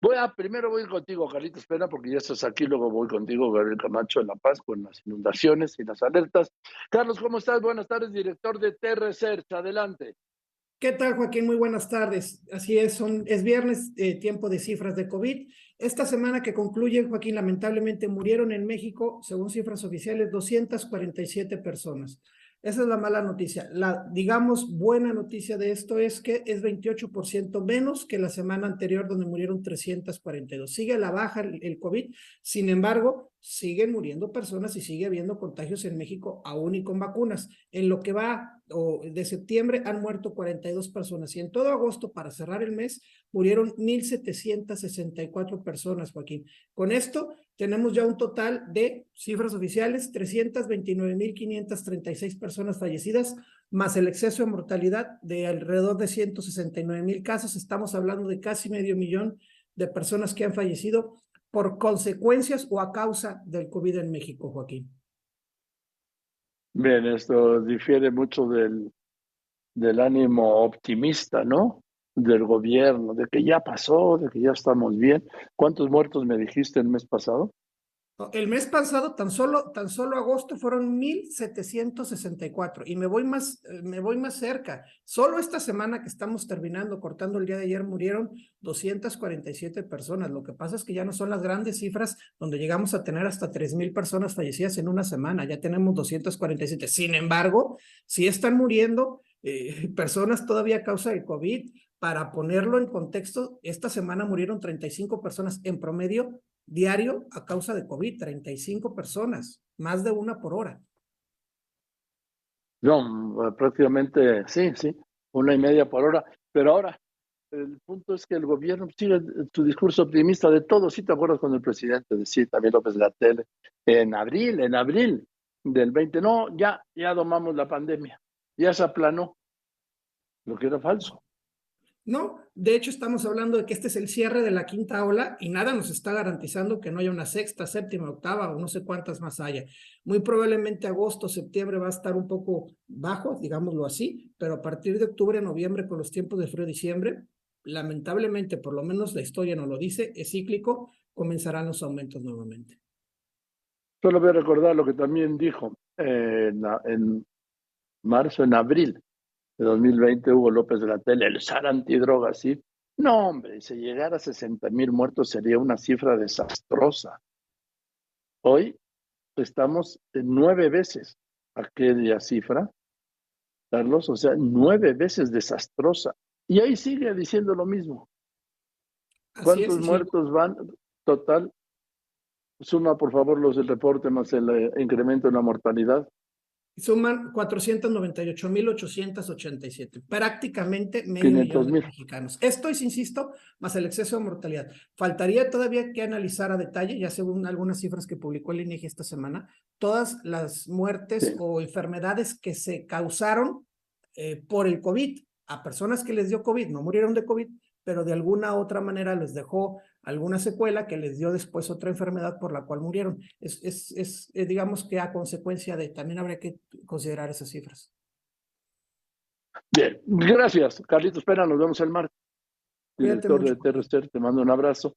Voy a, primero voy contigo, Carlitos Pena, porque ya estás aquí, luego voy contigo, Gabriel Camacho, en La Paz, con las inundaciones y las alertas. Carlos, ¿cómo estás? Buenas tardes, director de T-Research. Adelante. ¿Qué tal, Joaquín? Muy buenas tardes. Así es, son, es viernes, eh, tiempo de cifras de COVID. Esta semana que concluye, Joaquín, lamentablemente murieron en México, según cifras oficiales, 247 personas. Esa es la mala noticia. La, digamos, buena noticia de esto es que es 28% menos que la semana anterior donde murieron 342. Sigue la baja el, el, COVID, sin embargo, siguen muriendo personas y sigue habiendo contagios en México aún y con vacunas. En lo que va o de septiembre han muerto 42 personas y en todo agosto, para cerrar el mes, murieron 1.764 personas, Joaquín. Con esto tenemos ya un total de cifras oficiales, 329.536 personas fallecidas, más el exceso de mortalidad de alrededor de 169.000 casos. Estamos hablando de casi medio millón de personas que han fallecido por consecuencias o a causa del COVID en México, Joaquín. Bien, esto difiere mucho del, del ánimo optimista, ¿no? Del gobierno, de que ya pasó, de que ya estamos bien. ¿Cuántos muertos me dijiste el mes pasado? El mes pasado, tan solo, tan solo agosto, fueron 1.764 y me voy, más, me voy más cerca. Solo esta semana que estamos terminando, cortando el día de ayer, murieron 247 personas. Lo que pasa es que ya no son las grandes cifras donde llegamos a tener hasta 3.000 personas fallecidas en una semana. Ya tenemos 247. Sin embargo, si están muriendo eh, personas todavía a causa del COVID. Para ponerlo en contexto, esta semana murieron 35 personas en promedio diario a causa de COVID, 35 personas, más de una por hora. No, prácticamente sí, sí, una y media por hora. Pero ahora, el punto es que el gobierno sigue tu discurso optimista de todo. Si te acuerdas cuando el presidente decía también López Gatel en abril, en abril del 20, no, ya, ya domamos la pandemia, ya se aplanó, lo que era falso. No, de hecho estamos hablando de que este es el cierre de la quinta ola y nada nos está garantizando que no haya una sexta, séptima, octava o no sé cuántas más haya. Muy probablemente agosto, septiembre va a estar un poco bajo, digámoslo así, pero a partir de octubre, noviembre, con los tiempos de frío diciembre, lamentablemente, por lo menos la historia nos lo dice, es cíclico, comenzarán los aumentos nuevamente. Solo voy a recordar lo que también dijo en, en marzo, en abril de 2020, Hugo López de la Tele, el SAR antidrogas, ¿sí? No, hombre, si llegara a 60 mil muertos sería una cifra desastrosa. Hoy estamos en nueve veces aquella cifra, Carlos, o sea, nueve veces desastrosa. Y ahí sigue diciendo lo mismo. ¿Cuántos muertos van total? Suma, por favor, los del reporte más el eh, incremento en la mortalidad suman 498.887, prácticamente medio millón de mexicanos. Esto es, insisto, más el exceso de mortalidad. Faltaría todavía que analizar a detalle, ya según algunas cifras que publicó el INEGI esta semana, todas las muertes sí. o enfermedades que se causaron eh, por el COVID a personas que les dio COVID, no murieron de COVID, pero de alguna otra manera les dejó alguna secuela que les dio después otra enfermedad por la cual murieron. Es, es, es, eh, digamos que a consecuencia de, también habría que considerar esas cifras. Bien, gracias, Carlitos Pena, nos vemos el martes. Director de Terrester, te mando un abrazo.